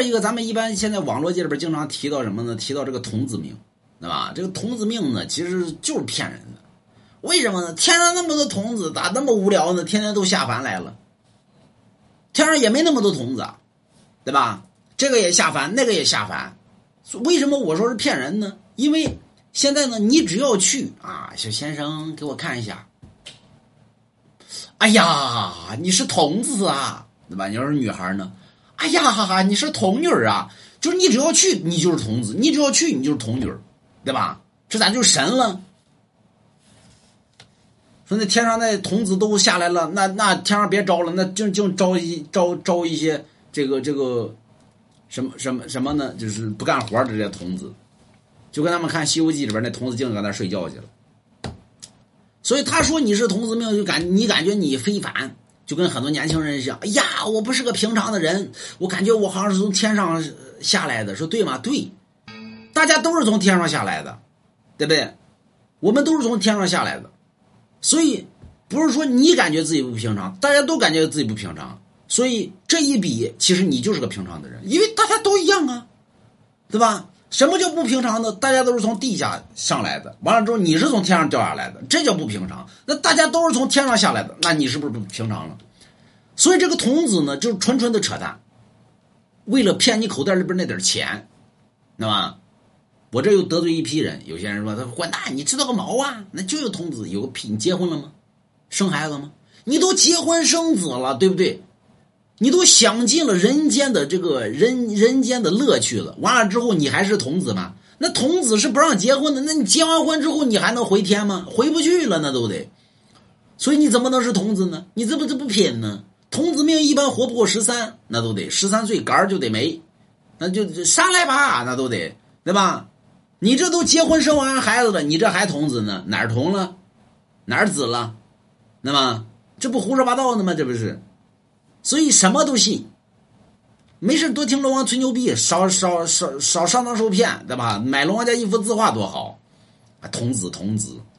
二一个，咱们一般现在网络界里边经常提到什么呢？提到这个童子命，对吧？这个童子命呢，其实就是骗人的。为什么呢？天上那么多童子，咋那么无聊呢？天天都下凡来了。天上也没那么多童子，对吧？这个也下凡，那个也下凡。为什么我说是骗人呢？因为现在呢，你只要去啊，小先生给我看一下。哎呀，你是童子啊，对吧？你要是女孩呢？哎呀，哈哈，你是童女啊！就是你只要去，你就是童子；你只要去，你就是童女对吧？这咋就神了？说那天上那童子都下来了，那那天上别招了，那就就招一招招一些这个这个什么什么什么呢？就是不干活的这些童子，就跟他们看《西游记》里边那童子净搁那睡觉去了。所以他说你是童子命，就感你感觉你非凡，就跟很多年轻人一样。哎呀，我不是个平常的人，我感觉我好像是从天上下来的，说对吗？对，大家都是从天上下来的，对不对？我们都是从天上下来的，所以不是说你感觉自己不平常，大家都感觉自己不平常。所以这一比，其实你就是个平常的人，因为大家都一样啊，对吧？什么叫不平常呢？大家都是从地下上来的，完了之后你是从天上掉下来的，这叫不平常。那大家都是从天上下来的，那你是不是不平常了？所以这个童子呢，就是纯纯的扯淡，为了骗你口袋里边那点钱，知道吧？我这又得罪一批人，有些人说他说混蛋，你知道个毛啊？那就有童子，有个屁！你结婚了吗？生孩子了吗？你都结婚生子了，对不对？你都享尽了人间的这个人人间的乐趣了，完了之后你还是童子吗？那童子是不让结婚的，那你结完婚之后你还能回天吗？回不去了，那都得。所以你怎么能是童子呢？你这不这不拼呢？童子命一般活不过十三，那都得十三岁杆就得没，那就上来吧，那都得对吧？你这都结婚生完孩子了，你这还童子呢？哪儿童了？哪儿子了？那么这不胡说八道呢吗？这不是？所以什么都信，没事多听龙王吹牛逼，少少少少上当受骗，对吧？买龙王家一幅字画多好，童子童子，